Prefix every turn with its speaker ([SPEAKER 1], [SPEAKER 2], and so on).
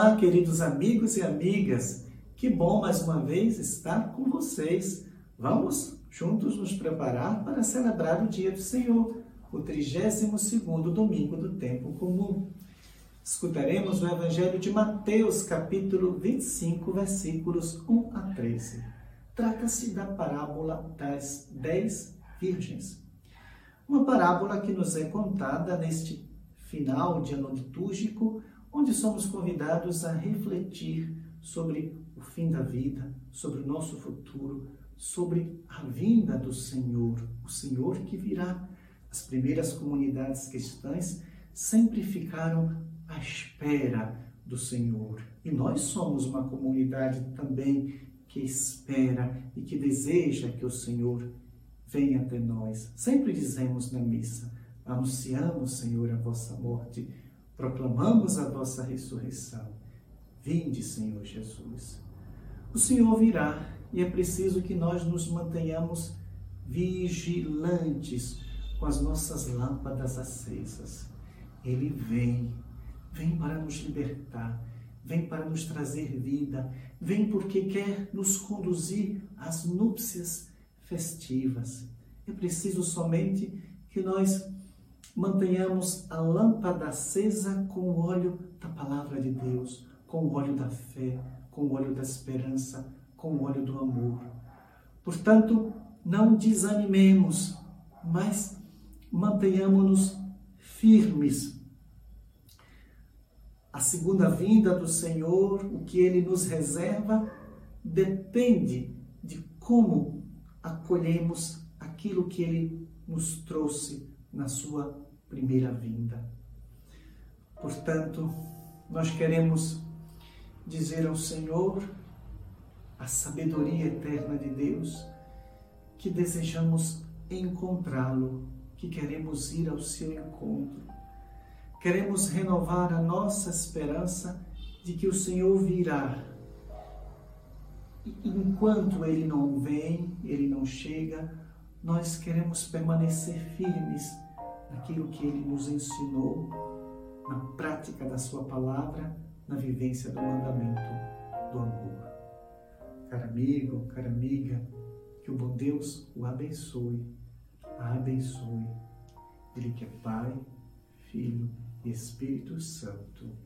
[SPEAKER 1] Olá, queridos amigos e amigas. Que bom mais uma vez estar com vocês. Vamos juntos nos preparar para celebrar o dia do Senhor, o 32º domingo do tempo comum. Escutaremos o Evangelho de Mateus, capítulo 25, versículos 1 a 13. Trata-se da parábola das dez virgens. Uma parábola que nos é contada neste final de ano litúrgico, onde somos convidados a refletir sobre o fim da vida, sobre o nosso futuro, sobre a vinda do Senhor, o Senhor que virá. As primeiras comunidades cristãs sempre ficaram à espera do Senhor. E nós somos uma comunidade também que espera e que deseja que o Senhor venha até nós. Sempre dizemos na missa: anunciamos, Senhor, a vossa morte proclamamos a vossa ressurreição. Vinde, Senhor Jesus. O Senhor virá e é preciso que nós nos mantenhamos vigilantes com as nossas lâmpadas acesas. Ele vem, vem para nos libertar, vem para nos trazer vida, vem porque quer nos conduzir às núpcias festivas. É preciso somente que nós mantenhamos a lâmpada acesa com o óleo da palavra de Deus, com o óleo da fé, com o óleo da esperança, com o óleo do amor. Portanto, não desanimemos, mas mantenhamos-nos firmes. A segunda vinda do Senhor, o que ele nos reserva, depende de como acolhemos aquilo que ele nos trouxe na sua primeira vinda. Portanto, nós queremos dizer ao Senhor, a sabedoria eterna de Deus, que desejamos encontrá-lo, que queremos ir ao seu encontro. Queremos renovar a nossa esperança de que o Senhor virá. Enquanto ele não vem, ele não chega, nós queremos permanecer firmes naquilo que ele nos ensinou, na prática da sua palavra, na vivência do mandamento do amor. Cara amigo, cara amiga, que o bom Deus o abençoe, a abençoe. Ele que é Pai, Filho e Espírito Santo.